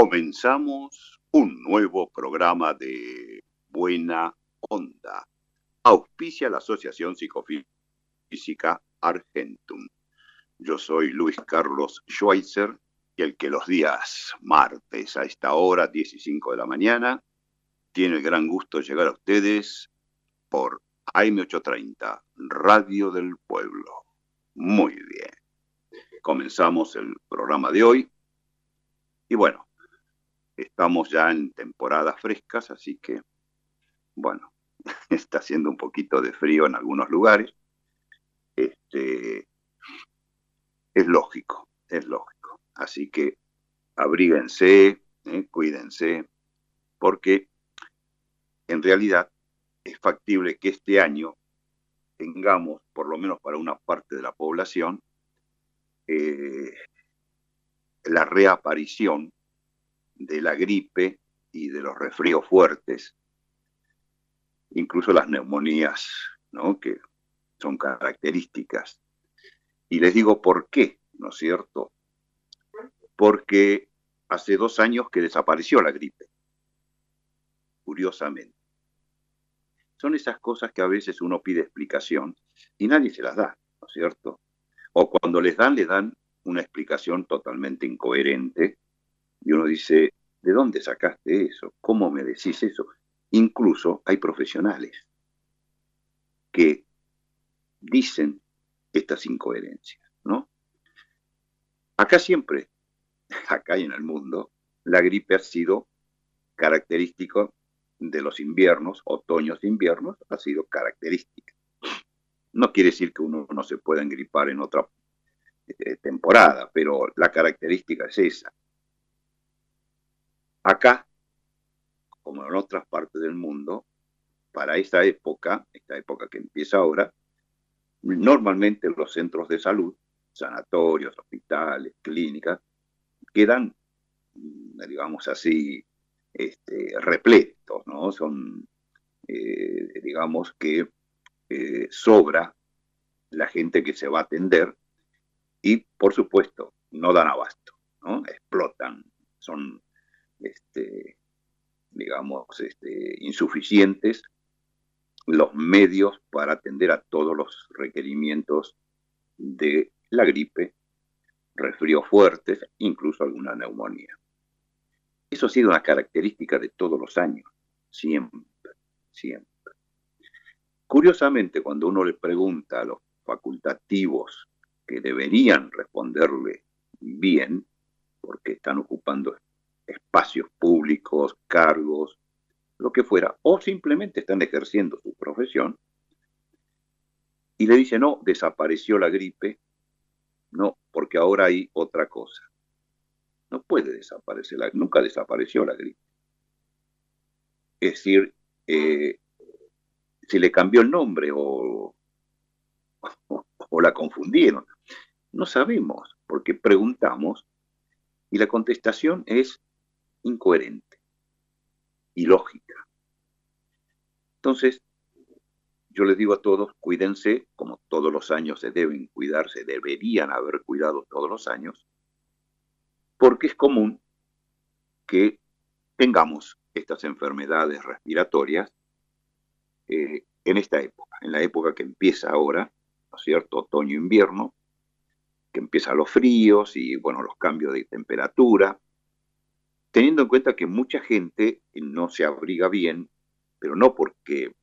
Comenzamos un nuevo programa de Buena Onda. Auspicia la Asociación Psicofísica Argentum. Yo soy Luis Carlos Schweitzer y el que los días martes a esta hora, 15 de la mañana, tiene el gran gusto de llegar a ustedes por AM830, Radio del Pueblo. Muy bien. Comenzamos el programa de hoy. Y bueno, estamos ya en temporadas frescas, así que, bueno, está haciendo un poquito de frío en algunos lugares. Este, es lógico, es lógico. Así que abríguense, eh, cuídense, porque en realidad es factible que este año tengamos, por lo menos para una parte de la población, eh, la reaparición de la gripe y de los resfríos fuertes, incluso las neumonías, ¿no? que son características. Y les digo por qué, ¿no es cierto? Porque hace dos años que desapareció la gripe, curiosamente. Son esas cosas que a veces uno pide explicación y nadie se las da, ¿no es cierto? O cuando les dan, le dan una explicación totalmente incoherente y uno dice, ¿de dónde sacaste eso? ¿Cómo me decís eso? Incluso hay profesionales que dicen estas incoherencias, ¿no? Acá siempre, acá y en el mundo, la gripe ha sido característico de los inviernos, otoños e inviernos, ha sido característica. No quiere decir que uno no se pueda engripar en otra eh, temporada, pero la característica es esa. Acá, como en otras partes del mundo, para esta época, esta época que empieza ahora, normalmente los centros de salud, sanatorios, hospitales, clínicas, quedan, mm, digamos así, este, repletos, ¿no? Son, eh, digamos que eh, sobra la gente que se va a atender y, por supuesto, no dan abasto, ¿no? Explotan, son, este, digamos, este, insuficientes los medios para atender a todos los requerimientos de la gripe, resfríos fuertes, incluso alguna neumonía. Eso ha sido una característica de todos los años, siempre, siempre. Curiosamente, cuando uno le pregunta a los facultativos que deberían responderle bien, porque están ocupando espacios públicos, cargos, lo que fuera, o simplemente están ejerciendo su profesión, y le dice, no, desapareció la gripe, no, porque ahora hay otra cosa. No puede desaparecer, la, nunca desapareció la gripe. Es decir, eh, si le cambió el nombre o, o, o la confundieron, no sabemos, porque preguntamos y la contestación es incoherente ilógica. Entonces, yo les digo a todos, cuídense, como todos los años se deben cuidarse, deberían haber cuidado todos los años, porque es común que tengamos estas enfermedades respiratorias eh, en esta época, en la época que empieza ahora, ¿no es cierto?, otoño-invierno, que empiezan los fríos y, bueno, los cambios de temperatura, teniendo en cuenta que mucha gente no se abriga bien, pero no porque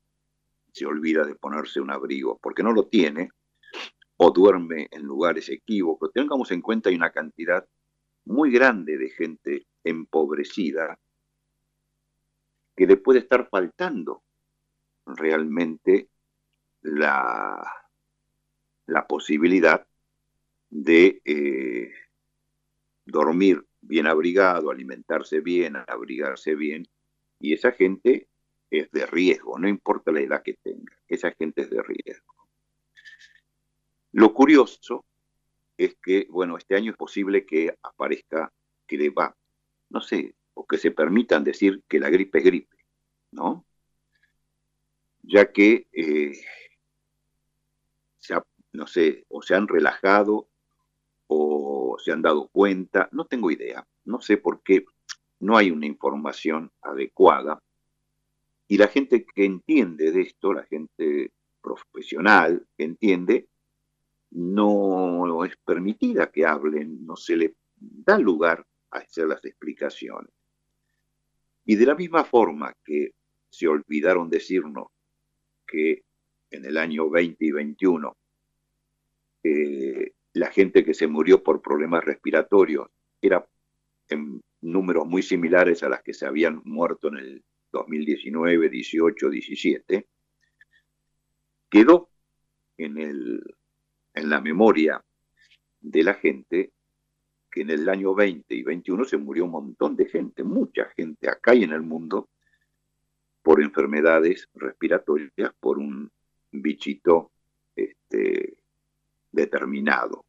se olvida de ponerse un abrigo, porque no lo tiene, o duerme en lugares equívocos. Tengamos en cuenta hay una cantidad muy grande de gente empobrecida que le puede estar faltando realmente la, posibilidad de eh, dormir bien abrigado, alimentarse bien, abrigarse bien, y esa gente es de riesgo, no importa la edad que tenga, esa gente es de riesgo. Lo curioso es que, bueno, este año es posible que aparezca, que le va, no sé, o que se permitan decir que la gripe es gripe, ¿no? Ya que, eh, no sé, o se han relajado o se han dado cuenta, no tengo idea, no sé por qué no hay una información adecuada y la gente que entiende de esto, la gente profesional que entiende, no es permitida que hablen, no se le da lugar a hacer las explicaciones. Y de la misma forma que se olvidaron decirnos que en el año 20 y 21 eh, la gente que se murió por problemas respiratorios era en números muy similares a las que se habían muerto en el 2019, 18, 17, quedó en, en la memoria de la gente que en el año 20 y 21 se murió un montón de gente, mucha gente acá y en el mundo, por enfermedades respiratorias, por un bichito este, determinado,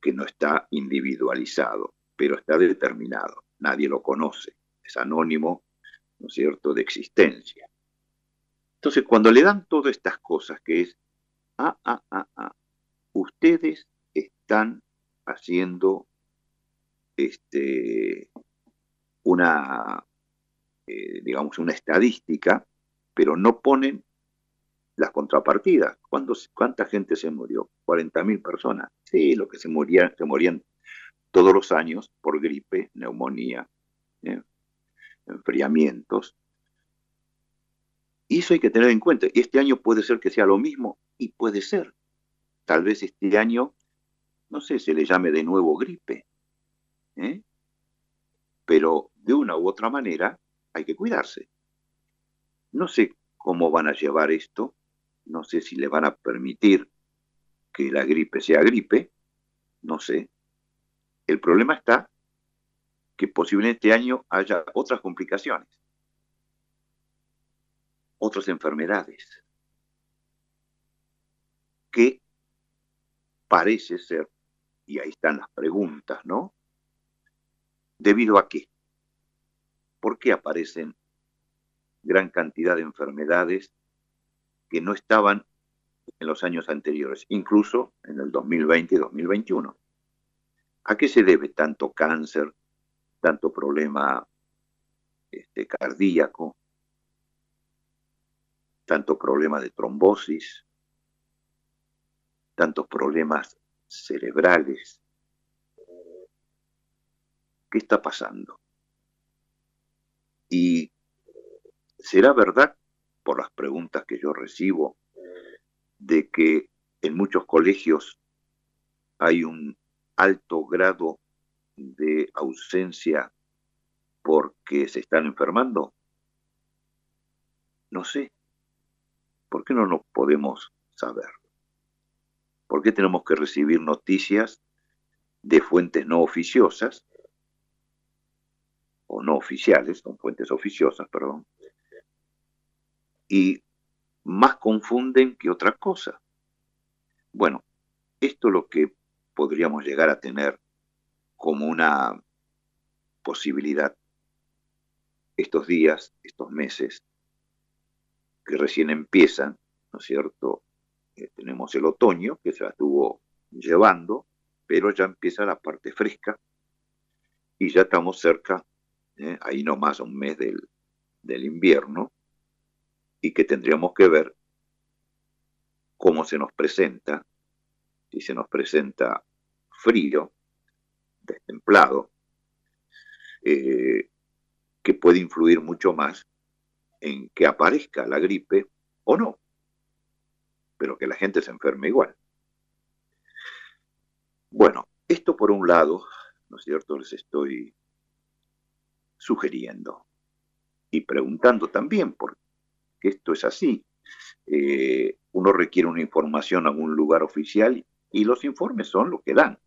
que no está individualizado, pero está determinado. Nadie lo conoce, es anónimo, ¿no es cierto?, de existencia. Entonces, cuando le dan todas estas cosas, que es, ah, ah, ah, ah, ustedes están haciendo este, una, eh, digamos, una estadística, pero no ponen las contrapartidas. ¿Cuánta gente se murió? 40.000 personas. Sí, lo que se morían, se morían todos los años por gripe, neumonía, ¿eh? enfriamientos. Y eso hay que tener en cuenta. Y este año puede ser que sea lo mismo, y puede ser. Tal vez este año, no sé, se le llame de nuevo gripe. ¿eh? Pero de una u otra manera hay que cuidarse. No sé cómo van a llevar esto, no sé si le van a permitir que la gripe sea gripe, no sé. El problema está que posiblemente este año haya otras complicaciones, otras enfermedades, que parece ser, y ahí están las preguntas, ¿no? ¿Debido a qué? ¿Por qué aparecen gran cantidad de enfermedades que no estaban en los años anteriores, incluso en el 2020 y 2021? ¿A qué se debe tanto cáncer, tanto problema este, cardíaco, tanto problema de trombosis, tantos problemas cerebrales. ¿Qué está pasando? Y será verdad, por las preguntas que yo recibo, de que en muchos colegios hay un alto grado de ausencia porque se están enfermando? No sé. ¿Por qué no lo podemos saber? ¿Por qué tenemos que recibir noticias de fuentes no oficiosas o no oficiales, son fuentes oficiosas, perdón, y más confunden que otra cosa? Bueno, esto es lo que podríamos llegar a tener como una posibilidad estos días, estos meses que recién empiezan, ¿no es cierto? Eh, tenemos el otoño que se la estuvo llevando, pero ya empieza la parte fresca y ya estamos cerca, ¿eh? ahí nomás un mes del, del invierno, y que tendríamos que ver cómo se nos presenta, si se nos presenta frío, destemplado, eh, que puede influir mucho más en que aparezca la gripe o no, pero que la gente se enferme igual. Bueno, esto por un lado, ¿no es cierto?, les estoy sugiriendo y preguntando también por qué esto es así, eh, uno requiere una información a un lugar oficial y los informes son lo que dan.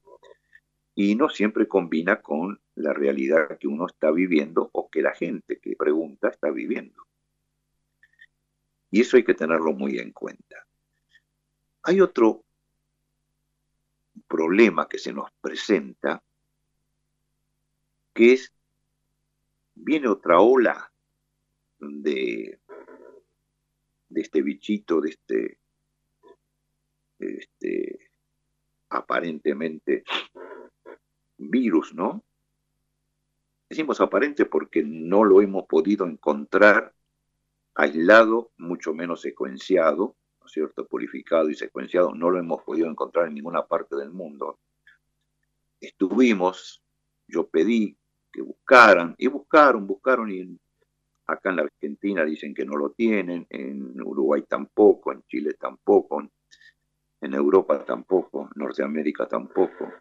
Y no siempre combina con la realidad que uno está viviendo o que la gente que pregunta está viviendo. Y eso hay que tenerlo muy en cuenta. Hay otro problema que se nos presenta, que es, viene otra ola de, de este bichito, de este, este aparentemente virus, ¿no? Decimos aparente porque no lo hemos podido encontrar aislado, mucho menos secuenciado, ¿no es cierto? Purificado y secuenciado, no lo hemos podido encontrar en ninguna parte del mundo. Estuvimos, yo pedí que buscaran, y buscaron, buscaron, y acá en la Argentina dicen que no lo tienen, en Uruguay tampoco, en Chile tampoco, en Europa tampoco, en Norteamérica tampoco.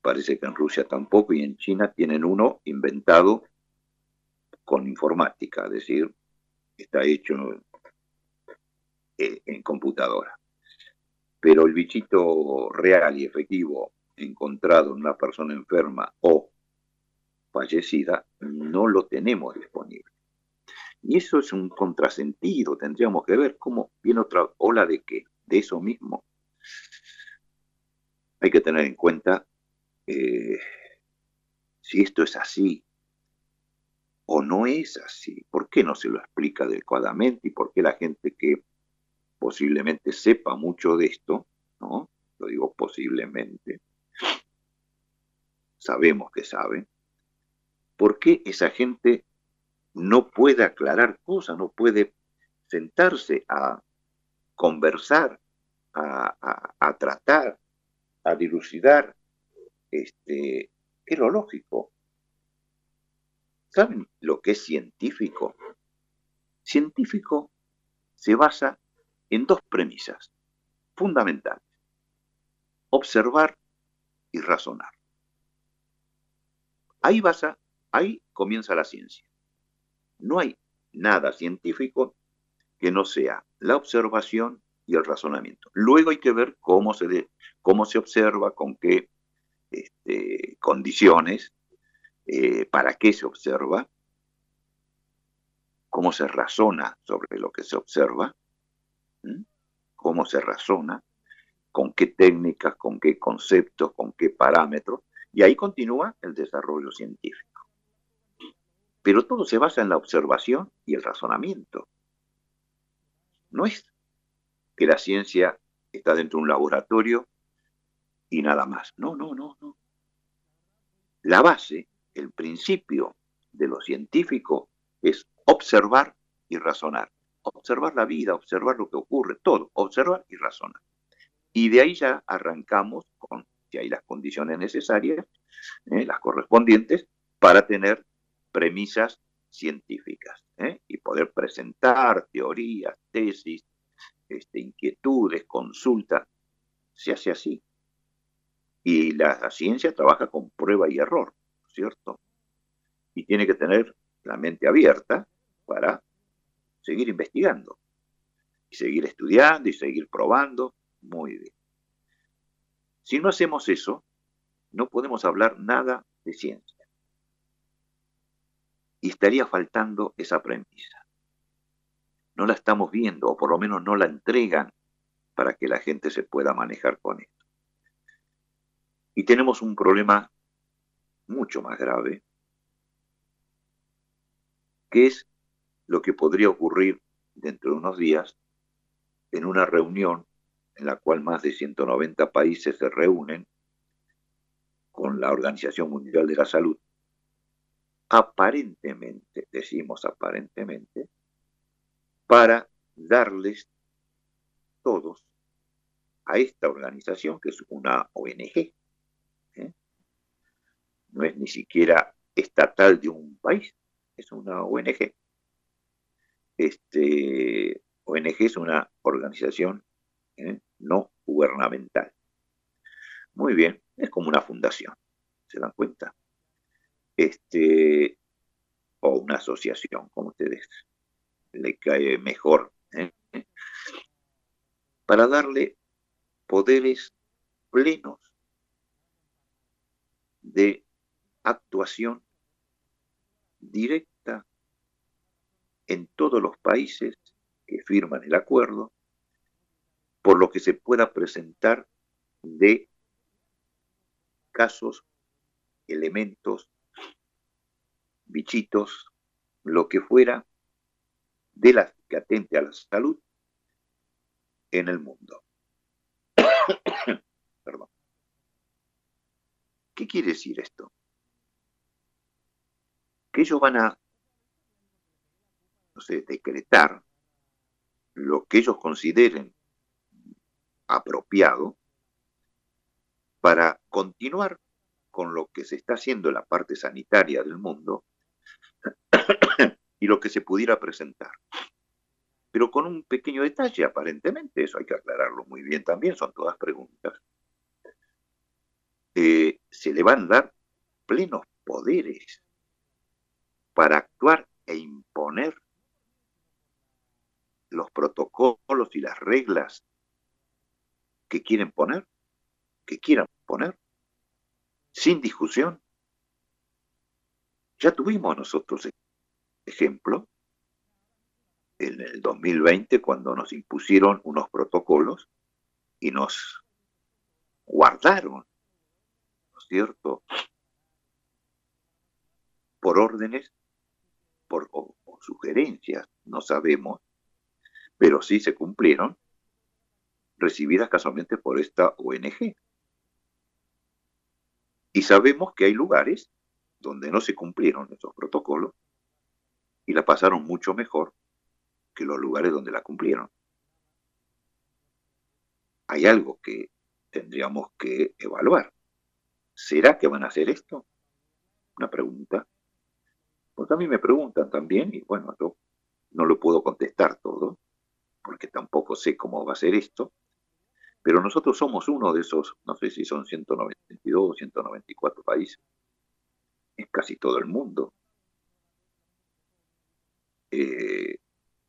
Parece que en Rusia tampoco y en China tienen uno inventado con informática, es decir, está hecho en computadora. Pero el bichito real y efectivo encontrado en una persona enferma o fallecida no lo tenemos disponible. Y eso es un contrasentido, tendríamos que ver cómo viene otra ola de qué, de eso mismo. Hay que tener en cuenta eh, si esto es así o no es así. ¿Por qué no se lo explica adecuadamente y por qué la gente que posiblemente sepa mucho de esto, ¿no? Lo digo posiblemente, sabemos que sabe, ¿por qué esa gente no puede aclarar cosas, no puede sentarse a conversar, a, tratar, a dilucidar este, es lo lógico. ¿Saben lo que es científico? Científico se basa en dos premisas fundamentales. Observar y razonar. Ahí, basa, ahí comienza la ciencia. No hay nada científico que no sea la observación y el razonamiento. Luego hay que ver cómo se, cómo se observa, con qué este, condiciones, eh, para qué se observa, cómo se razona sobre lo que se observa, cómo se razona, con qué técnicas, con qué conceptos, con qué parámetros, y ahí continúa el desarrollo científico. Pero todo se basa en la observación y el razonamiento. No es que la ciencia está dentro de un laboratorio y nada más. No, no, no, no. La base, el principio de lo científico es observar y razonar. Observar la vida, observar lo que ocurre, todo, observar y razonar. Y de ahí ya arrancamos con, si hay las condiciones necesarias, eh, las correspondientes, para tener premisas científicas ¿eh? y poder presentar teorías, tesis, este, inquietudes, consultas. Se hace así. Y la ciencia trabaja con prueba y error, ¿cierto? Y tiene que tener la mente abierta para seguir investigando, y seguir estudiando y seguir probando. Muy bien. Si no hacemos eso, no podemos hablar nada de ciencia. Y estaría faltando esa premisa. No la estamos viendo, o por lo menos no la entregan para que la gente se pueda manejar con esto. Y tenemos un problema mucho más grave, que es lo que podría ocurrir dentro de unos días en una reunión en la cual más de 190 países se reúnen con la Organización Mundial de la Salud, aparentemente, decimos aparentemente, para darles todos a esta organización, que es una ONG, no es ni siquiera estatal de un país, es una ONG. Este, ONG es una organización ¿eh? no gubernamental. Muy bien, es como una fundación, ¿se dan cuenta? Este, o una asociación, como ustedes le cae mejor ¿eh? para darle poderes plenos de actuación directa en todos los países que firman el acuerdo, por lo que se pueda presentar de casos, elementos, bichitos, lo que fuera, de la que atente a la salud en el mundo. Perdón. ¿Qué quiere decir esto? Que ellos van a, decretar lo que ellos consideren apropiado para continuar con lo que se está haciendo en la parte sanitaria del mundo y lo que se pudiera presentar. Pero con un pequeño detalle, aparentemente, eso hay que aclararlo muy bien también, son todas preguntas. Eh, se le van a dar plenos poderes para actuar e imponer los protocolos y las reglas que quieren poner, que quieran poner, sin discusión. Ya tuvimos nosotros ejemplo en el 2020 cuando nos impusieron unos protocolos y nos guardaron, ¿no es cierto? Por órdenes por, o sugerencias, no sabemos, pero sí se cumplieron, recibidas casualmente por esta ONG. Y sabemos que hay lugares donde no se cumplieron esos protocolos y la pasaron mucho mejor que los lugares donde la cumplieron. Hay algo que tendríamos que evaluar. ¿Será que van a hacer esto? Una pregunta. Pues a mí me preguntan también, y bueno, yo no lo puedo contestar todo, porque tampoco sé cómo va a ser esto, pero nosotros somos uno de esos, no sé si son 192 o 194 países, es casi todo el mundo. Eh,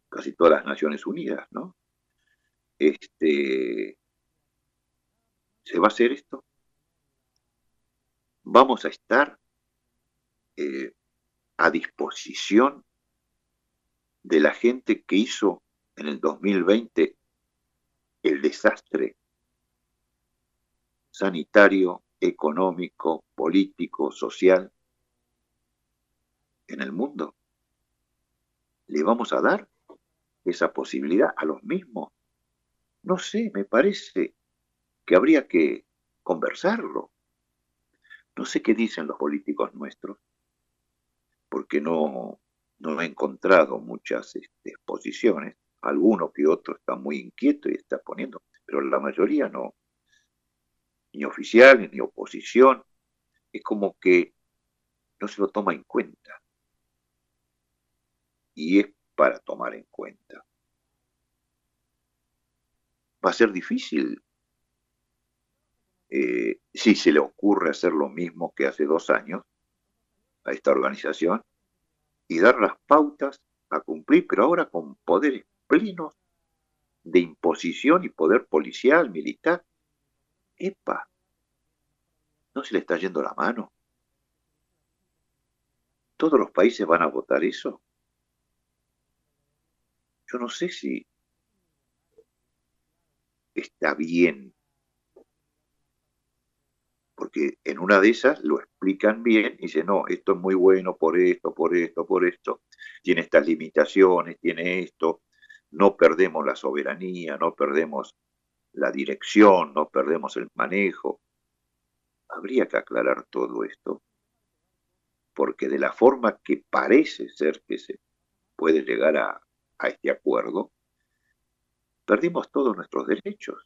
casi todas las Naciones Unidas, ¿no? Este, ¿Se va a hacer esto? Vamos a estar eh, a disposición de la gente que hizo en el 2020 el desastre sanitario, económico, político, social en el mundo le vamos a dar esa posibilidad a los mismos? No sé, me parece que habría que conversarlo. No sé qué dicen los políticos nuestros, porque no, no he encontrado muchas este, exposiciones. Alguno que otro está muy inquieto y está poniendo, pero la mayoría no. Ni oficiales, ni oposición. Es como que no se lo toma en cuenta y es para tomar en cuenta. Va a ser difícil eh, si se le ocurre hacer lo mismo que hace dos años a esta organización y dar las pautas a cumplir, pero ahora con poderes plenos de imposición y poder policial, militar. ¡Epa! ¿No se le está yendo la mano? ¿Todos los países van a votar eso? Yo no sé si está bien, porque en una de esas lo explican bien y dicen, no, esto es muy bueno por esto, por esto, por esto, tiene estas limitaciones, tiene esto, no perdemos la soberanía, no perdemos la dirección, no perdemos el manejo. Habría que aclarar todo esto, porque de la forma que parece ser que se puede llegar a, a este acuerdo, perdimos todos nuestros derechos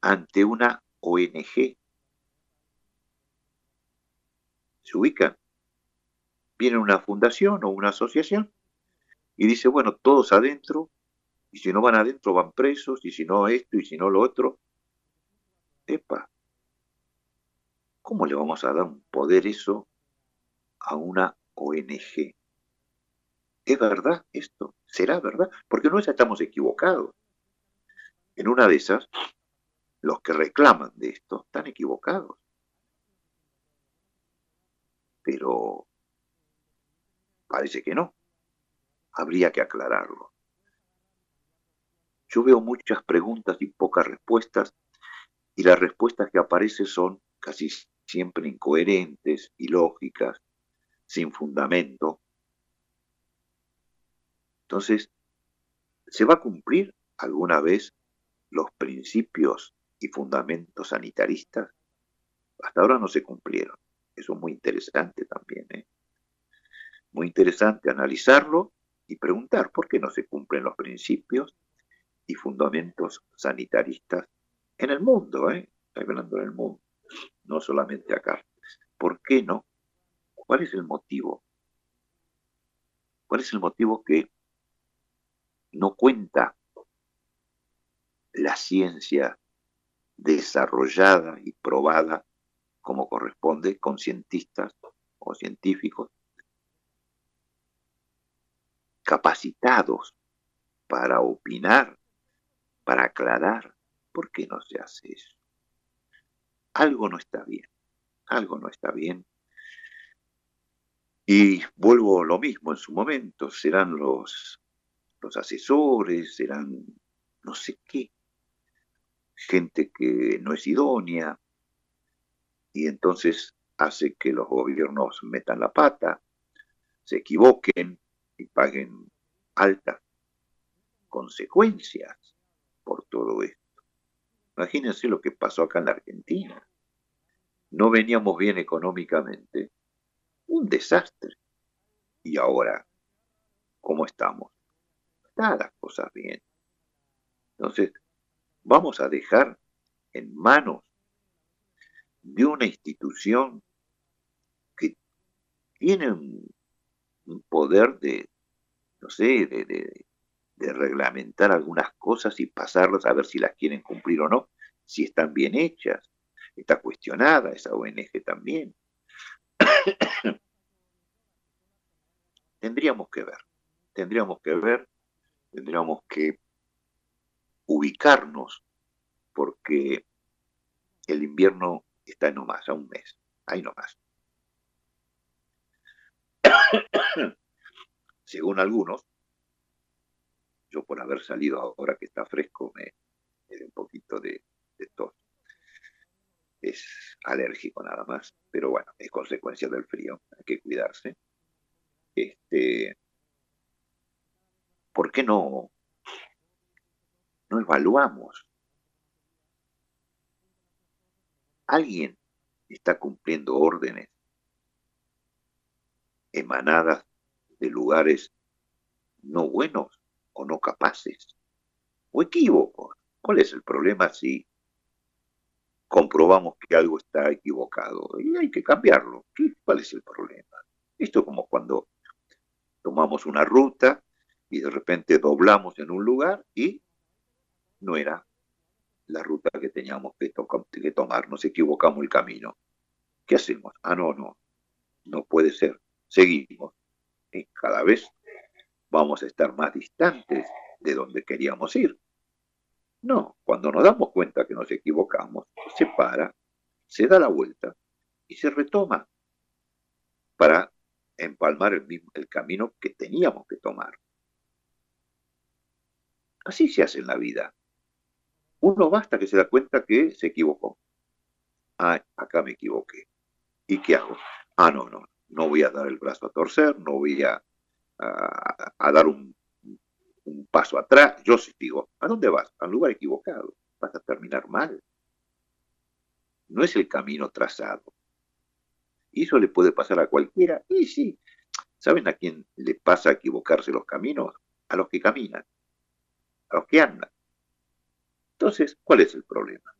ante una ONG. Se ubican. Viene una fundación o una asociación y dice, bueno, todos adentro, y si no van adentro van presos, y si no esto, y si no lo otro. Epa, ¿cómo le vamos a dar un poder eso a una ONG? ¿Es verdad esto? ¿Será verdad? Porque no estamos equivocados. En una de esas, los que reclaman de esto están equivocados. Pero parece que no. Habría que aclararlo. Yo veo muchas preguntas y pocas respuestas, y las respuestas que aparecen son casi siempre incoherentes, ilógicas, sin fundamento. Entonces, ¿se va a cumplir alguna vez los principios y fundamentos sanitaristas? Hasta ahora no se cumplieron. Eso es muy interesante también. ¿eh? Muy interesante analizarlo y preguntar por qué no se cumplen los principios y fundamentos sanitaristas en el mundo, ¿eh? estoy hablando en el mundo, no solamente acá. ¿Por qué no? ¿Cuál es el motivo? ¿Cuál es el motivo que no cuenta la ciencia desarrollada y probada como corresponde con cientistas o científicos capacitados para opinar, para aclarar. ¿Por qué no se hace eso? Algo no está bien, algo no está bien. Y vuelvo lo mismo en su momento, serán los, los asesores, serán no sé qué, gente que no es idónea, y entonces hace que los gobiernos metan la pata, se equivoquen, y paguen altas consecuencias por todo esto. Imagínense lo que pasó acá en la Argentina. No veníamos bien económicamente. Un desastre. Y ahora, ¿cómo estamos? Están las cosas bien. Entonces, vamos a dejar en manos de una institución que tiene un un poder de, no sé, de, de, reglamentar algunas cosas y pasarlas a ver si las quieren cumplir o no, si están bien hechas. Está cuestionada esa ONG también. tendríamos que ver, tendríamos que ver, tendríamos que ubicarnos, porque el invierno está nomás, a un mes, ahí nomás. Según algunos, yo por haber salido ahora que está fresco me, me un poquito de, tos. Es alérgico nada más, pero bueno, es consecuencia del frío, hay que cuidarse. Este, ¿Por qué no, no evaluamos? ¿Alguien está cumpliendo órdenes emanadas de lugares no buenos o no capaces o equívocos. ¿Cuál es el problema si comprobamos que algo está equivocado? Y hay que cambiarlo. ¿Cuál es el problema? Esto es como cuando tomamos una ruta y de repente doblamos en un lugar y no era la ruta que teníamos que, tomar, nos equivocamos el camino. ¿Qué hacemos? Ah, no, no, no puede ser seguimos. Y cada vez vamos a estar más distantes de donde queríamos ir. No, cuando nos damos cuenta que nos equivocamos, se para, se da la vuelta y se retoma para empalmar el camino que teníamos que tomar. Así se hace en la vida. Uno basta que se da cuenta que se equivocó. Ah, acá me equivoqué. ¿Y qué hago? Ah, no, no, no voy a dar el brazo a torcer, no voy a, dar un, paso atrás. Yo sí digo, ¿a dónde vas? Al lugar equivocado. Vas a terminar mal. No es el camino trazado. Y eso le puede pasar a cualquiera. Y sí, ¿saben a quién le pasa a equivocarse los caminos? A los que caminan, a los que andan. Entonces, ¿cuál es el problema?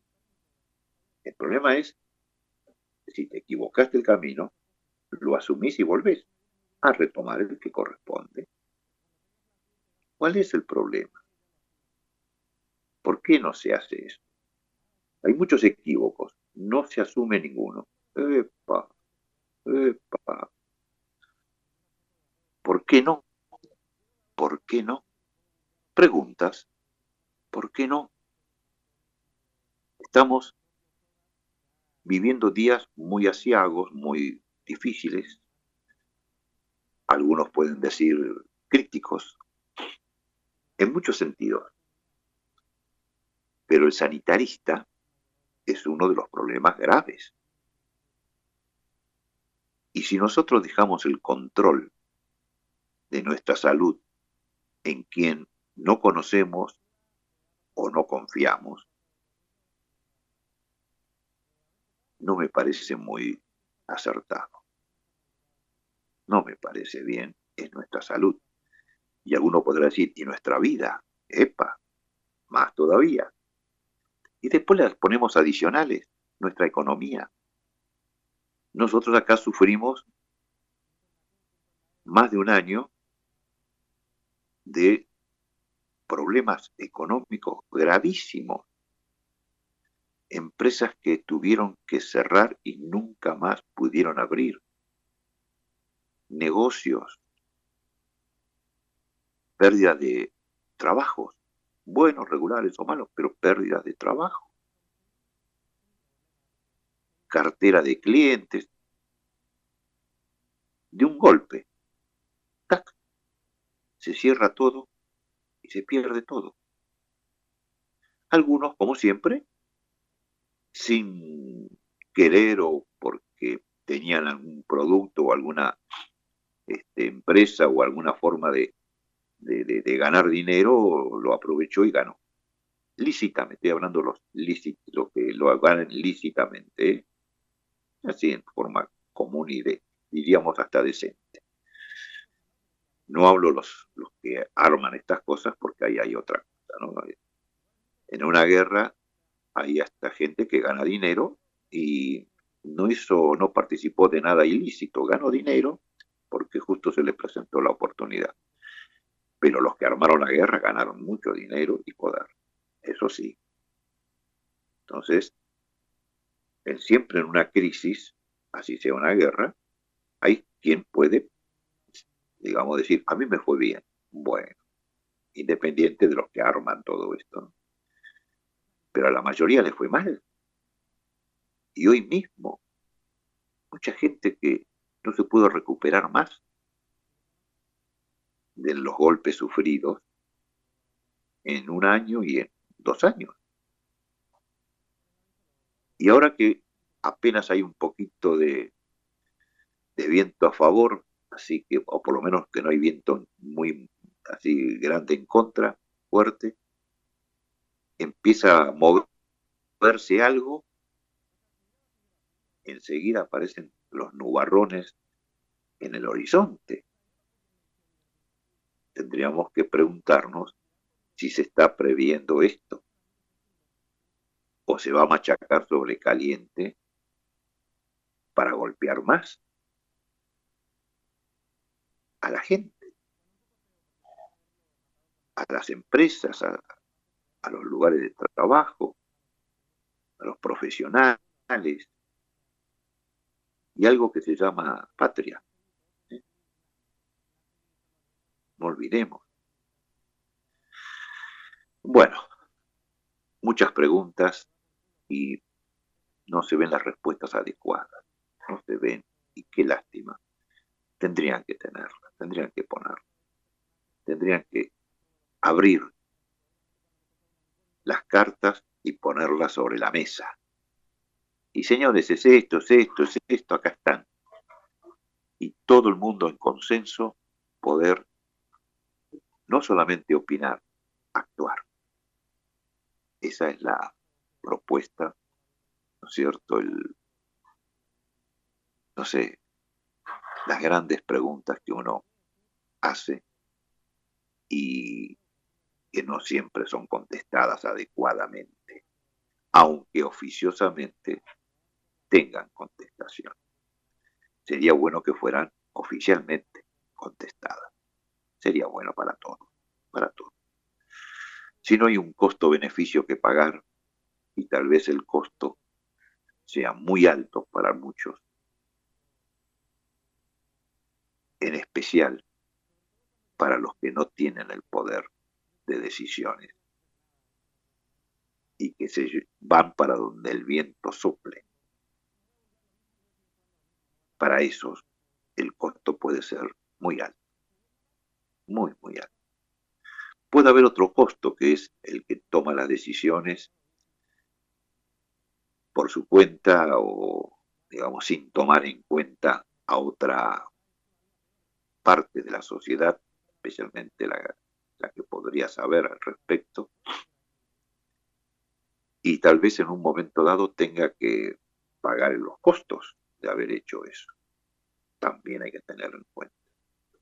El problema es, si te equivocaste el camino, lo asumís y volvés a retomar el que corresponde. ¿Cuál es el problema? ¿Por qué no se hace eso? Hay muchos equívocos, no se asume ninguno. Epa, epa. ¿Por qué no? ¿por qué no? Preguntas, ¿por qué no? Estamos viviendo días muy asiagos, muy difíciles, algunos pueden decir críticos, en muchos sentidos. Pero el sanitarista es uno de los problemas graves. Y si nosotros dejamos el control de nuestra salud en quien no conocemos o no confiamos, no me parece muy acertado. No me parece bien, es nuestra salud. Y alguno podrá decir, ¿y nuestra vida? Epa, más todavía. Y después las ponemos adicionales, nuestra economía. Nosotros acá sufrimos más de un año de problemas económicos gravísimos. Empresas que tuvieron que cerrar y nunca más pudieron abrir. Negocios. Pérdida de trabajos buenos, regulares o malos, pero pérdidas de trabajo. Cartera de clientes. De un golpe. ¡Tac! Se cierra todo se pierde todo. Algunos, como siempre, sin querer o porque tenían algún producto o alguna este, empresa o alguna forma de, ganar dinero, lo aprovechó y ganó. Lícitamente, estoy hablando los lícitos, lo que lo ganan lícitamente, ¿eh? así en forma común y de, diríamos hasta decente. No hablo los, los que arman estas cosas porque ahí hay otra cosa. ¿no? En una guerra hay hasta gente que gana dinero y no hizo, no participó de nada ilícito, ganó dinero porque justo se le presentó la oportunidad. Pero los que armaron la guerra ganaron mucho dinero y poder. Eso sí. Entonces, siempre en una crisis, así sea una guerra, hay quien puede, digamos, decir, a mí me fue bien. Bueno, independiente de los que arman todo esto. Pero a la mayoría le fue mal. Y hoy mismo, mucha gente que no se pudo recuperar más de los golpes sufridos en un año y en dos años. Y ahora que apenas hay un poquito de, de viento a favor, así que, o por lo menos que no hay viento muy así grande en contra, fuerte, empieza a moverse algo, enseguida aparecen los nubarrones en el horizonte. Tendríamos que preguntarnos si se está previendo esto o se va a machacar sobre caliente para golpear más a la gente, a las empresas, a, los lugares de trabajo, a los profesionales y algo que se llama patria. no olvidemos. Bueno, muchas preguntas y no se ven las respuestas adecuadas, no se ven y qué lástima. Tendrían que tenerlas, tendrían que ponerlas, tendrían que abrir las cartas y ponerlas sobre la mesa. Y señores, es esto, es esto, es esto, acá están. Y todo el mundo en consenso poder no solamente opinar, actuar. Esa es la propuesta, ¿no es cierto? El, no sé, las grandes preguntas que uno hace y que no siempre son contestadas adecuadamente, aunque oficiosamente tengan contestación. Sería bueno que fueran oficialmente contestadas sería bueno para todos, para todos. Si no hay un costo-beneficio que pagar, y tal vez el costo sea muy alto para muchos, en especial para los que no tienen el poder de decisiones y que se van para donde el viento sople. Para esos el costo puede ser muy alto, muy, muy alto. Puede haber otro costo que es el que toma las decisiones por su cuenta o, digamos, sin tomar en cuenta a otra parte de la sociedad, especialmente la, que podría saber al respecto, y tal vez en un momento dado tenga que pagar los costos de haber hecho eso. También hay que tenerlo en cuenta.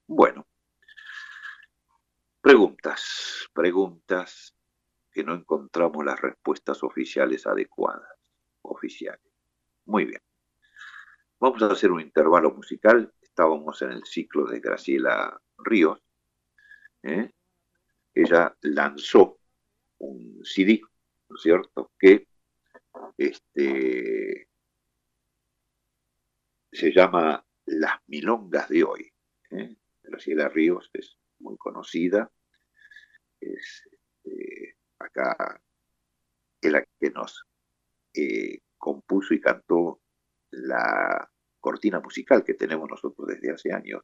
Bueno, preguntas, preguntas que no encontramos las respuestas oficiales adecuadas, oficiales. Muy bien. Vamos a hacer un intervalo musical. Estábamos en el ciclo de Graciela Ríos. ¿Eh? Ella lanzó un CD ¿no es cierto?, que este, se llama Las Milongas de hoy. ¿eh? Graciela Ríos es muy conocida, es este, acá es la que nos eh, compuso y cantó la cortina musical que tenemos nosotros desde hace años,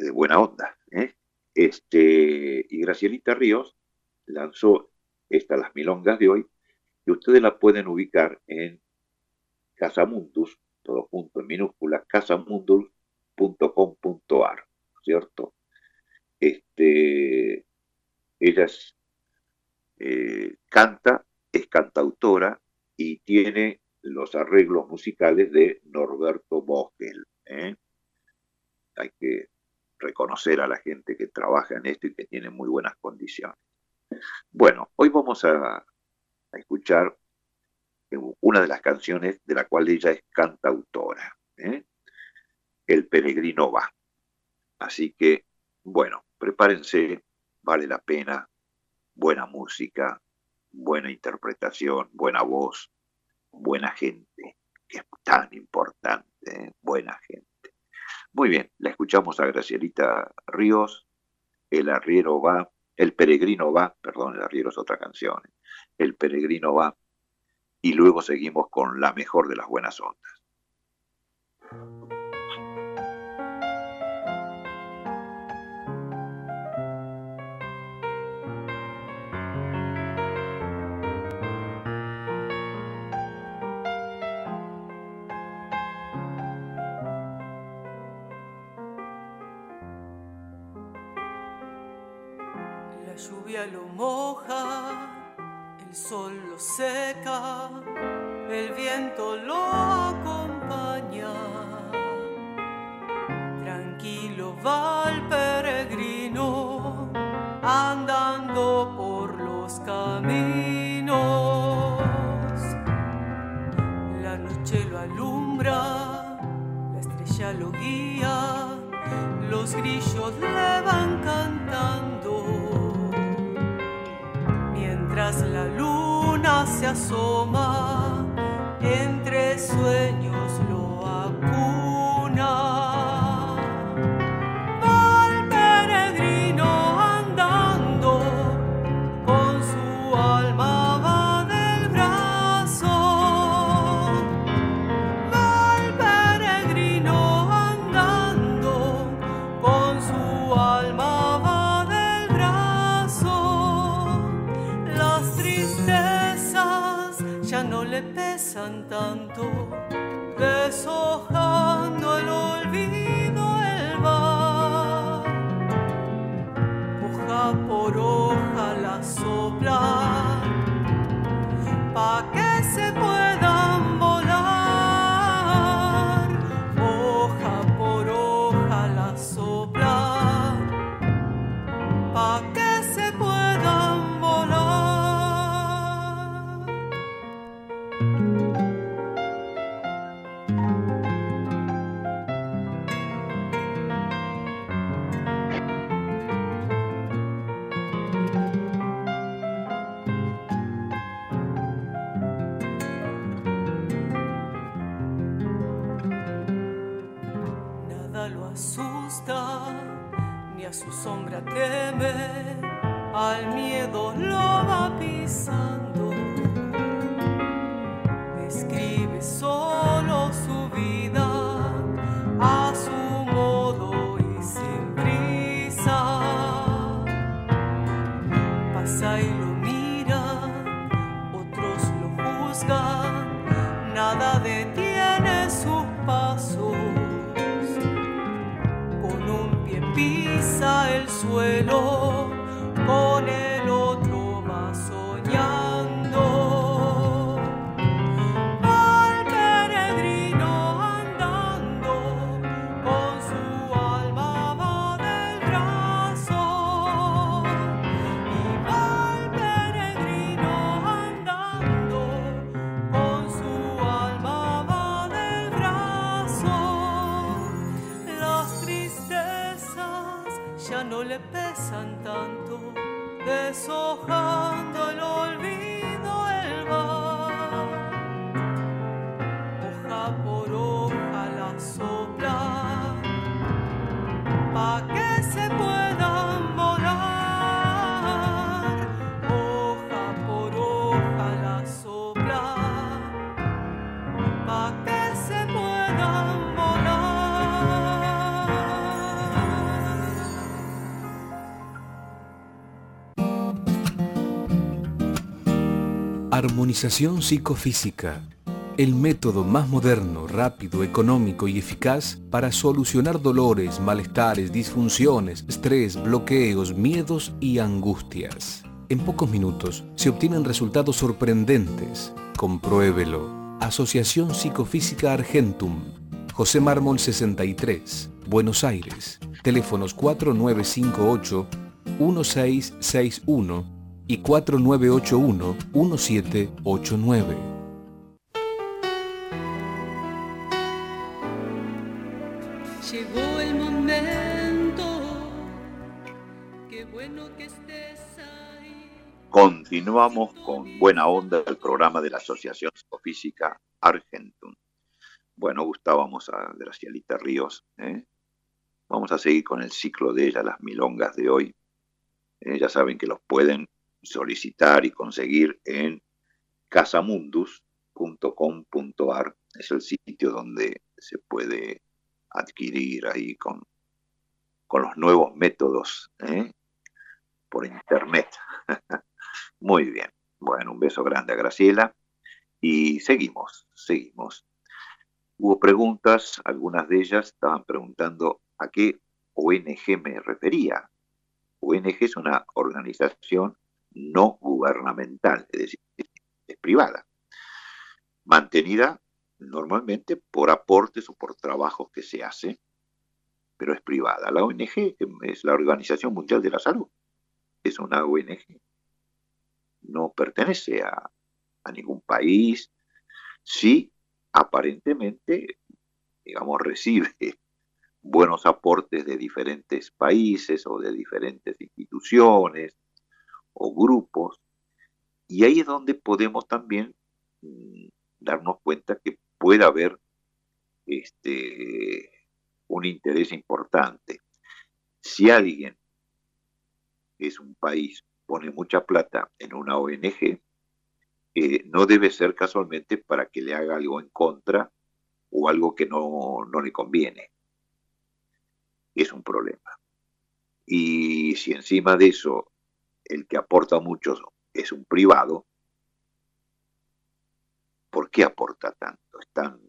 de buena onda. ¿eh? Este, y Gracielita Ríos lanzó esta Las Milongas de hoy, y ustedes la pueden ubicar en Casamundus, todo junto en minúsculas, casamundus.com.ar, ¿cierto? Este, ella eh, canta, es cantautora y tiene los arreglos musicales de Norberto Vogel. ¿eh? Hay que reconocer a la gente que trabaja en esto y que tiene muy buenas condiciones. Bueno, hoy vamos a, escuchar una de las canciones de la cual ella es cantautora. ¿eh? El peregrino va. Así que, bueno, prepárense, vale la pena. Buena música, buena interpretación, buena voz, buena gente, que es tan importante, ¿eh? buena gente. Muy bien, la escuchamos a Gracielita Ríos, El arriero va el peregrino va, perdón, el arriero es otra canción. El peregrino va. Y luego seguimos con la mejor de las buenas ondas. Moja, el sol lo seca, el viento lo acompaña. Tranquilo va el peregrino andando por los caminos. La noche lo alumbra, la estrella lo guía, los grillos le van cantando la luna se asoma, entre sueños suelo, Armonización psicofísica. El método más moderno, rápido, económico y eficaz para solucionar dolores, malestares, disfunciones, estrés, bloqueos, miedos y angustias. En pocos minutos se obtienen resultados sorprendentes. Compruébelo. Asociación Psicofísica Argentum. José Mármol 63, Buenos Aires. Teléfonos 4958 1661 y 4981-1789. Llegó el momento, qué bueno que estés ahí. Continuamos con Buena Onda, el programa de la Asociación Psicofísica Argentum. Bueno, gustábamos a Gracielita Ríos. ¿eh? Vamos a seguir con el ciclo de ella, las milongas de hoy. Eh, ya saben que los pueden solicitar y conseguir en casamundus.com.ar. Es el sitio donde se puede adquirir ahí con, con los nuevos métodos ¿eh? por internet. Muy bien. Bueno, un beso grande a Graciela. Y seguimos, seguimos. Hubo preguntas, algunas de ellas estaban preguntando a qué ONG me refería. ONG es una organización no gubernamental, es decir, es privada, mantenida normalmente por aportes o por trabajos que se hace, pero es privada. La ONG es la Organización Mundial de la Salud, es una ONG, no pertenece a, a ningún país, sí aparentemente, digamos, recibe buenos aportes de diferentes países o de diferentes instituciones, o grupos, y ahí es donde podemos también mm, darnos cuenta que puede haber este, un interés importante. Si alguien es un país, pone mucha plata en una ONG, eh, no debe ser casualmente para que le haga algo en contra o algo que no, no le conviene. Es un problema. Y si encima de eso el que aporta mucho es un privado, ¿por qué aporta tanto? Están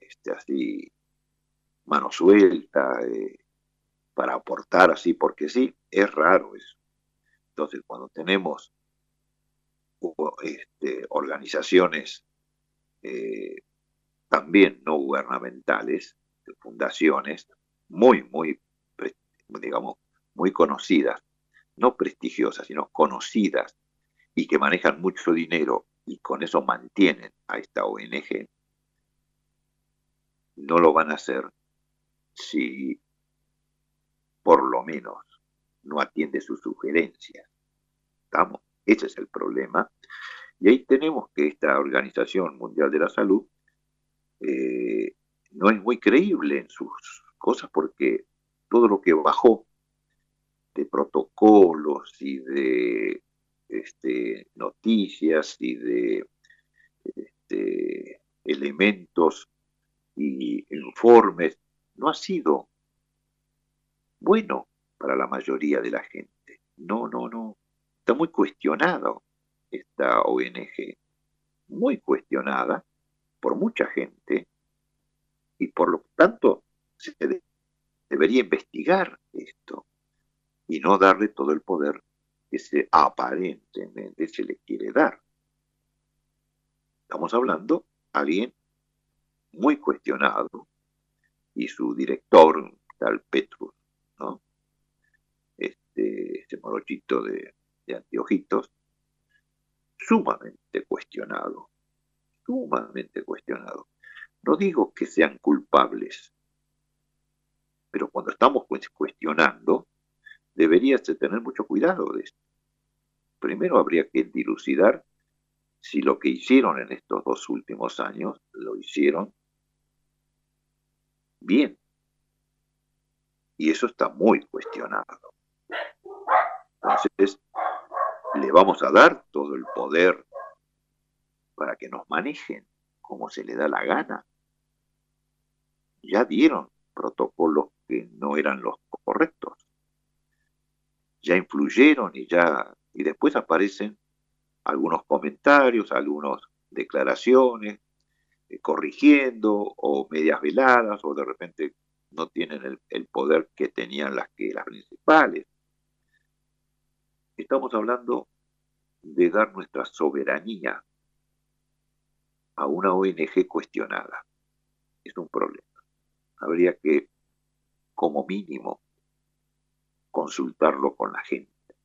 este, así, mano suelta, eh, para aportar así porque sí, es raro eso. Entonces, cuando tenemos este, organizaciones eh, también no gubernamentales, fundaciones, muy, muy, digamos, muy conocidas, no prestigiosas, sino conocidas y que manejan mucho dinero y con eso mantienen a esta ONG, no lo van a hacer si por lo menos no atiende sus sugerencias. ¿Estamos? Ese es el problema. Y ahí tenemos que esta Organización Mundial de la Salud eh, no es muy creíble en sus cosas porque todo lo que bajó de protocolos y de este, noticias y de este, elementos y informes no ha sido bueno para la mayoría de la gente. No, no, no. Está muy cuestionado esta ONG, muy cuestionada por mucha gente y por lo tanto se debería investigar esto y no darle todo el poder que se aparentemente se le quiere dar. Estamos hablando de alguien muy cuestionado y su director, tal Petrus, ¿no? Este, este morochito de, de anteojitos, sumamente cuestionado, sumamente cuestionado. No digo que sean culpables, pero cuando estamos cuestionando, deberías tener mucho cuidado de esto. Primero habría que dilucidar si lo que hicieron en estos dos últimos años lo hicieron bien. Y eso está muy cuestionado. Entonces, le vamos a dar todo el poder para que nos manejen como se le da la gana. Ya dieron protocolos que no eran los correctos. Ya influyeron y ya y después aparecen algunos comentarios, algunas declaraciones, eh, corrigiendo o medias veladas o de repente no tienen el, el, poder que tenían las que las principales. Estamos hablando de dar nuestra soberanía a una ONG cuestionada. Es un problema. Habría que, como mínimo, consultarlo con la gente.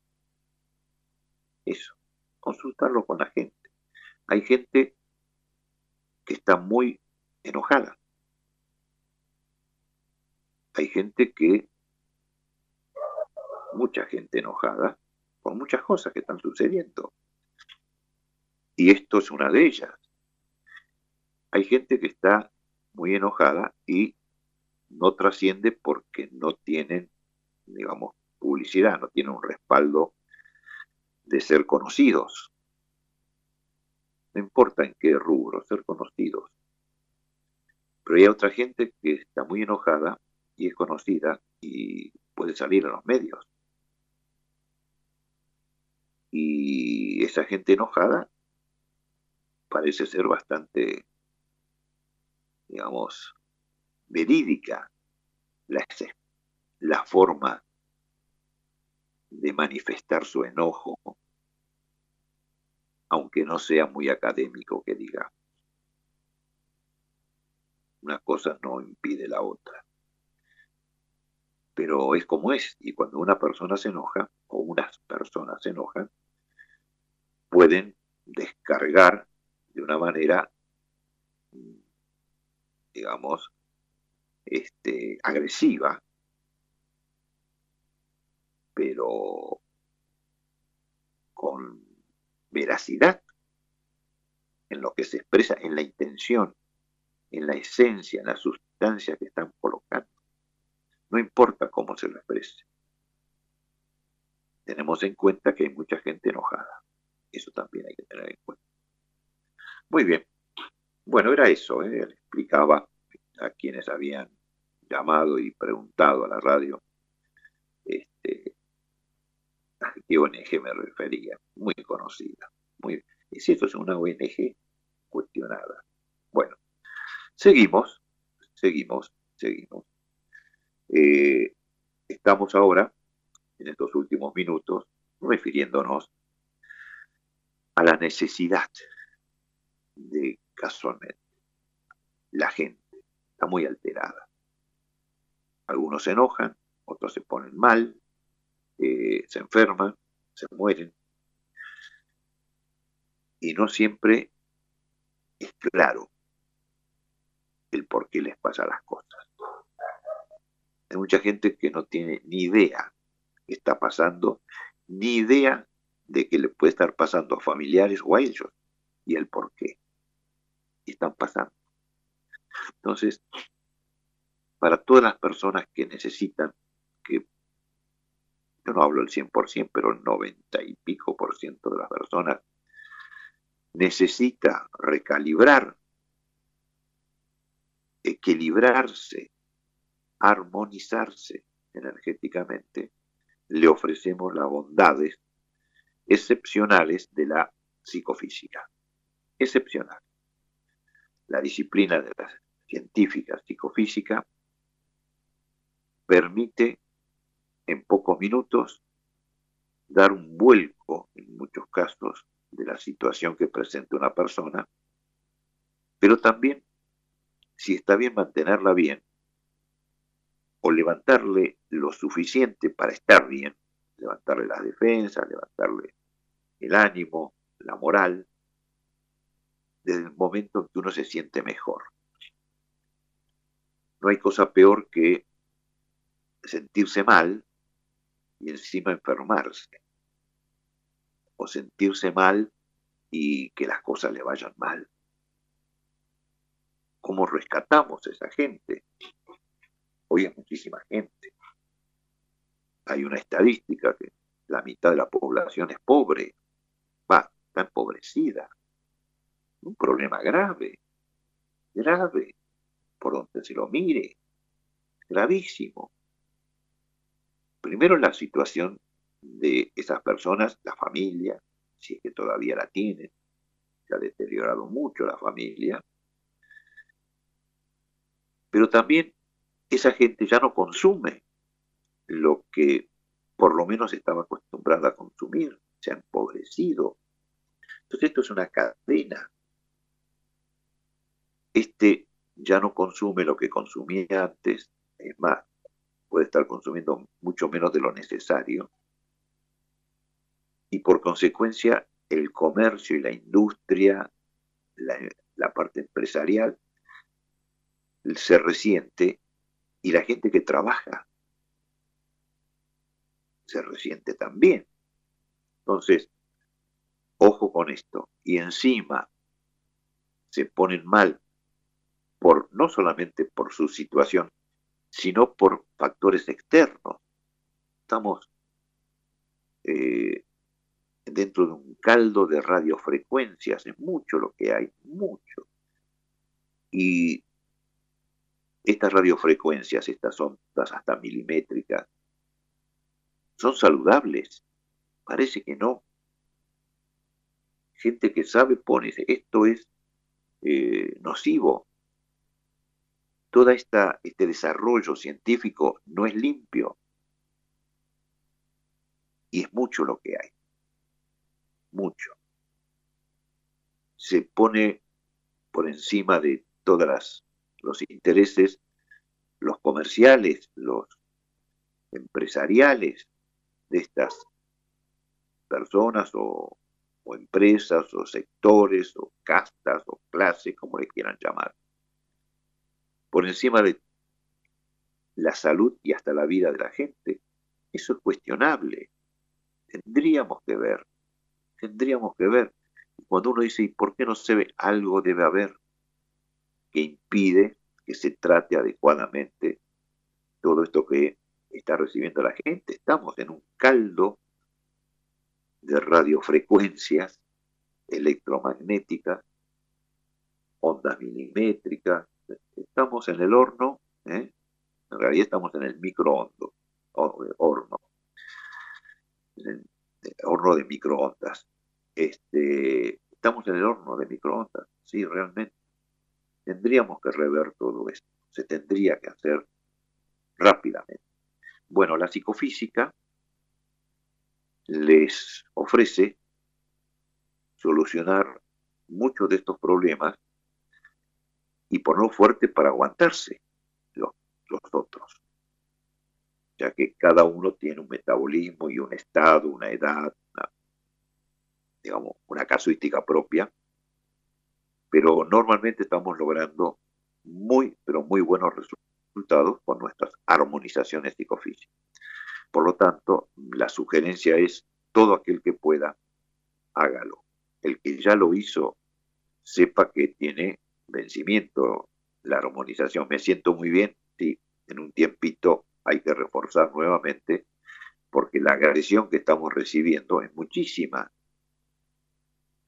Eso, consultarlo con la gente. Hay gente que está muy enojada. Hay gente que, mucha gente enojada, por muchas cosas que están sucediendo. Y esto es una de ellas. Hay gente que está muy enojada y no trasciende porque no tienen, digamos, publicidad, no tienen un respaldo de ser conocidos. No importa en qué rubro, ser conocidos. Pero hay otra gente que está muy enojada y es conocida y puede salir a los medios. Y esa gente enojada parece ser bastante, digamos, verídica la, la forma de manifestar su enojo, aunque no sea muy académico que diga. Una cosa no impide la otra. Pero es como es, y cuando una persona se enoja, o unas personas se enojan, pueden descargar de una manera, digamos, este, agresiva, pero con veracidad en lo que se expresa, en la intención, en la esencia, en la sustancia que están colocando. No importa cómo se lo exprese. Tenemos en cuenta que hay mucha gente enojada. Eso también hay que tener en cuenta. Muy bien. Bueno, era eso. ¿eh? Le explicaba a quienes habían llamado y preguntado a la radio este, qué ONG me refería. Muy conocida. Muy, y esto es una ONG cuestionada. Bueno, seguimos, seguimos, seguimos. Eh, estamos ahora, en estos últimos minutos, refiriéndonos a la necesidad de casualmente la gente está muy alterada. Algunos se enojan, otros se ponen mal, eh, se enferman, se mueren. Y no siempre es claro el por qué les pasa las cosas. Hay mucha gente que no tiene ni idea qué está pasando, ni idea de que le puede estar pasando a familiares o a ellos y el por qué. Están pasando. Entonces, para todas las personas que necesitan que yo no hablo el 100%, pero el 90 y pico por ciento de las personas necesita recalibrar, equilibrarse, armonizarse energéticamente, le ofrecemos las bondades excepcionales de la psicofísica. Excepcional. La disciplina de la científica psicofísica permite en pocos minutos dar un vuelco, en muchos casos, de la situación que presenta una persona, pero también, si está bien mantenerla bien, o levantarle lo suficiente para estar bien, levantarle las defensas, levantarle el ánimo, la moral, desde el momento en que uno se siente mejor. No hay cosa peor que sentirse mal y encima enfermarse. O sentirse mal y que las cosas le vayan mal. ¿Cómo rescatamos a esa gente? Hoy es muchísima gente. Hay una estadística que la mitad de la población es pobre, va, está empobrecida. Un problema grave, grave, por donde se lo mire, gravísimo. Primero la situación de esas personas, la familia, si es que todavía la tienen, se ha deteriorado mucho la familia, pero también esa gente ya no consume lo que por lo menos estaba acostumbrada a consumir, se ha empobrecido. Entonces esto es una cadena. Este ya no consume lo que consumía antes, es más, puede estar consumiendo mucho menos de lo necesario. Y por consecuencia, el comercio y la industria, la, parte empresarial, se resiente y la gente que trabaja se resiente también. Entonces, ojo con esto. Y encima se ponen mal por no solamente por su situación sino por factores externos. Estamos eh, dentro de un caldo de radiofrecuencias, es mucho lo que hay, mucho. Y estas radiofrecuencias, estas ondas hasta milimétricas, son saludables. Parece que no. Gente que sabe pone, esto es eh, nocivo, todo este desarrollo científico no es limpio. Y es mucho lo que hay. Mucho. Se pone por encima de todos los intereses, los comerciales, los empresariales de estas personas o, o empresas o sectores o castas o clases, como le quieran llamar por encima de la salud y hasta la vida de la gente. Eso es cuestionable. Tendríamos que ver, tendríamos que ver. Cuando uno dice, ¿y por qué no se ve? Algo debe haber que impide que se trate adecuadamente todo esto que está recibiendo la gente. Estamos en un caldo de radiofrecuencias electromagnéticas, ondas milimétricas, estamos en el horno, ¿eh? en realidad estamos en el microondas, horno, el horno de microondas. Este, estamos en el horno de microondas, sí, realmente. Tendríamos que rever todo esto, se tendría que hacer rápidamente. Bueno, la psicofísica les ofrece solucionar muchos de estos problemas y ponerlo fuerte para aguantarse los, otros, ya que cada uno tiene un metabolismo y un estado, una edad, una, digamos, una casuística propia, pero normalmente estamos logrando muy, pero muy buenos resultados con nuestras armonizaciones psicofísicas. Por lo tanto, la sugerencia es todo aquel que pueda, hágalo. El que ya lo hizo, sepa que tiene vencimiento la armonización. Me siento muy bien, sí, en un tiempito hay que reforzar nuevamente porque la agresión que estamos recibiendo es muchísima,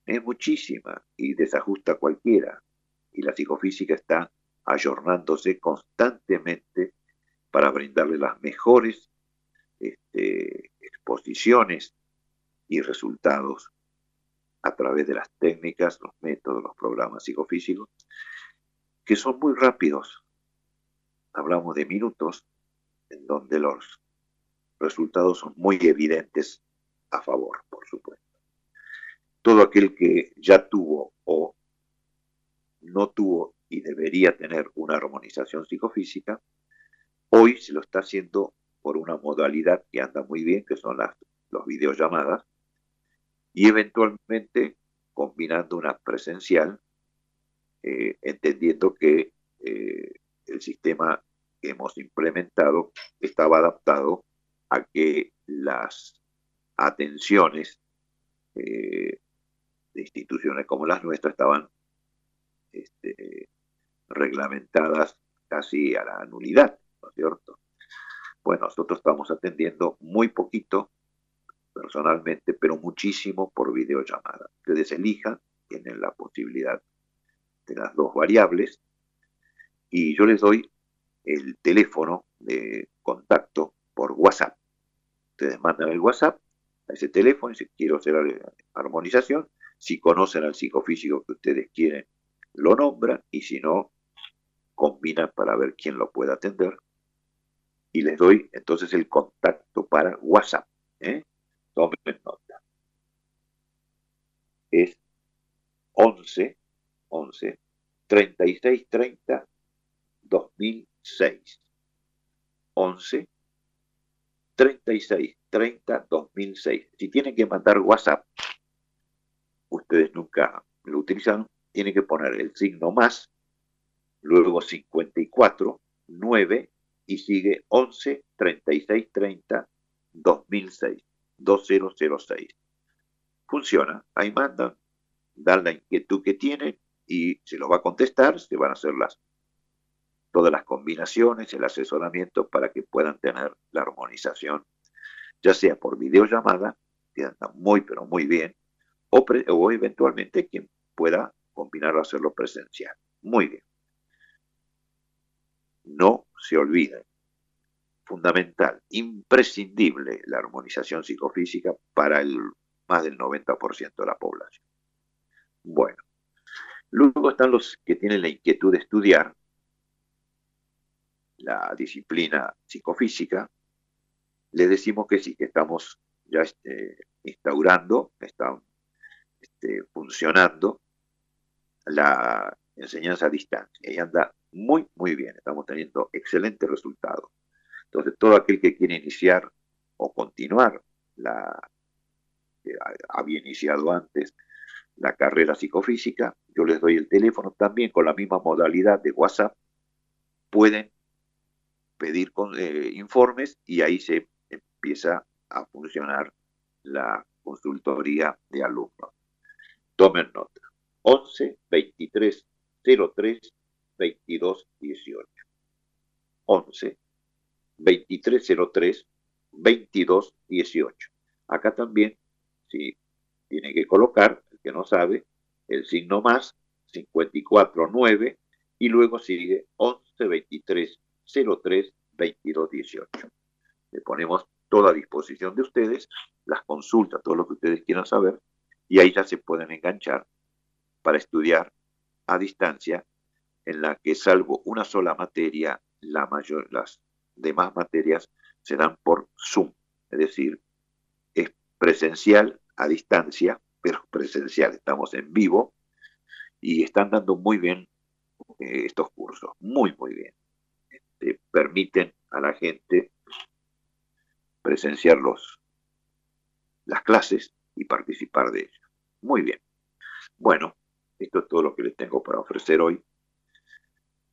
es muchísima y desajusta cualquiera. Y la psicofísica está ayornándose constantemente para brindarle las mejores este, exposiciones y resultados a través de las técnicas, los métodos, los programas psicofísicos, que son muy rápidos. Hablamos de minutos en donde los resultados son muy evidentes a favor, por supuesto. Todo aquel que ya tuvo o no tuvo y debería tener una armonización psicofísica, hoy se lo está haciendo por una modalidad que anda muy bien, que son las los videollamadas, y eventualmente combinando una presencial, eh, entendiendo que eh, el sistema que hemos implementado estaba adaptado a que las atenciones eh, de instituciones como las nuestras estaban este, reglamentadas casi a la nulidad, ¿no es cierto? Bueno, nosotros estamos atendiendo muy poquito personalmente, pero muchísimo por videollamada. Ustedes elijan, tienen la posibilidad de las dos variables y yo les doy el teléfono de contacto por WhatsApp. Ustedes mandan el WhatsApp a ese teléfono y si quiero hacer armonización, si conocen al psicofísico que ustedes quieren, lo nombran y si no, combinan para ver quién lo puede atender. Y les doy entonces el contacto para WhatsApp. ¿eh? Tomen nota. Es 11, 11, 36, 30, 2006. 11, 36, 30, 2006. Si tienen que mandar WhatsApp, ustedes nunca lo utilizaron, tienen que poner el signo más, luego 54, 9 y sigue 11, 36, 30, 2006. 2006. Funciona, ahí mandan, dan la inquietud que tienen y se lo va a contestar, se van a hacer las, todas las combinaciones, el asesoramiento para que puedan tener la armonización, ya sea por videollamada, que anda muy pero muy bien, o, eventualmente quien pueda combinar o hacerlo presencial. Muy bien. No se olviden, fundamental, imprescindible la armonización psicofísica para el más del 90% de la población. Bueno, luego están los que tienen la inquietud de estudiar la disciplina psicofísica. Les decimos que sí, que estamos ya este, instaurando, está este, funcionando la enseñanza a distancia y anda muy, muy bien. Estamos teniendo excelentes resultados. Entonces, todo aquel que quiere iniciar o continuar la que había iniciado antes la carrera psicofísica, yo les doy el teléfono también con la misma modalidad de WhatsApp, pueden pedir eh, informes y ahí se empieza a funcionar la consultoría de alumnos. Tomen nota. 11 23 03 22 18. 11 2303 2218. Acá también, si tiene que colocar, el que no sabe, el signo más 549 y luego sigue 11 23 03 22 18. Le ponemos toda a disposición de ustedes, las consultas, todo lo que ustedes quieran saber, y ahí ya se pueden enganchar para estudiar a distancia, en la que salvo una sola materia, la mayor, las demás materias se dan por Zoom, es decir, es presencial a distancia, pero presencial, estamos en vivo y están dando muy bien eh, estos cursos, muy, muy bien. Este, permiten a la gente presenciar los, las clases y participar de ellas. Muy bien. Bueno, esto es todo lo que les tengo para ofrecer hoy.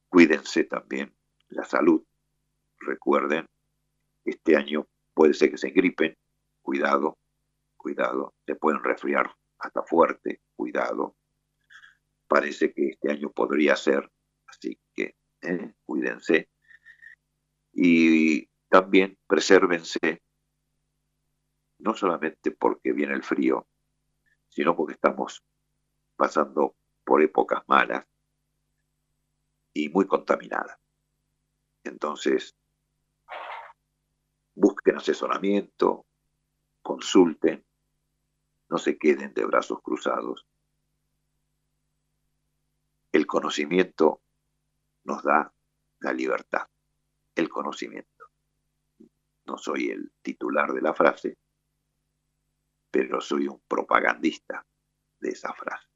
Cuídense también la salud recuerden, este año puede ser que se engripen, cuidado, cuidado, se pueden resfriar hasta fuerte, cuidado. Parece que este año podría ser, así que eh, cuídense. Y también presérvense, no solamente porque viene el frío, sino porque estamos pasando por épocas malas y muy contaminadas. Entonces, busquen asesoramiento, consulten, no se queden de brazos cruzados. El conocimiento nos da la libertad, el conocimiento. No soy el titular de la frase, pero soy un propagandista de esa frase.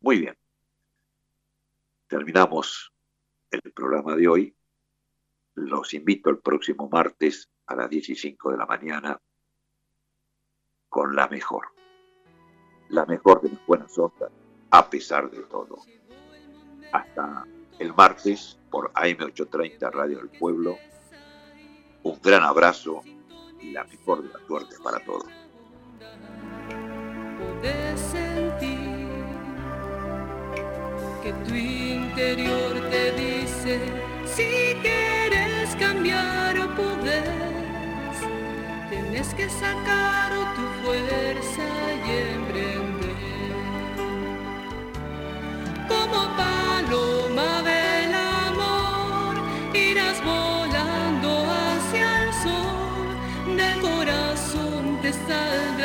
Muy bien. Terminamos el programa de hoy. Los invito el próximo martes a las 15 de la mañana con la mejor. La mejor de las buenas ondas, a pesar de todo. Hasta el martes por AM830 Radio del Pueblo. Un gran abrazo y la mejor de las suertes para todos. Cambiar o puedes, tienes que sacar tu fuerza y emprender. Como paloma del amor, irás volando hacia el sol, del corazón te saldrán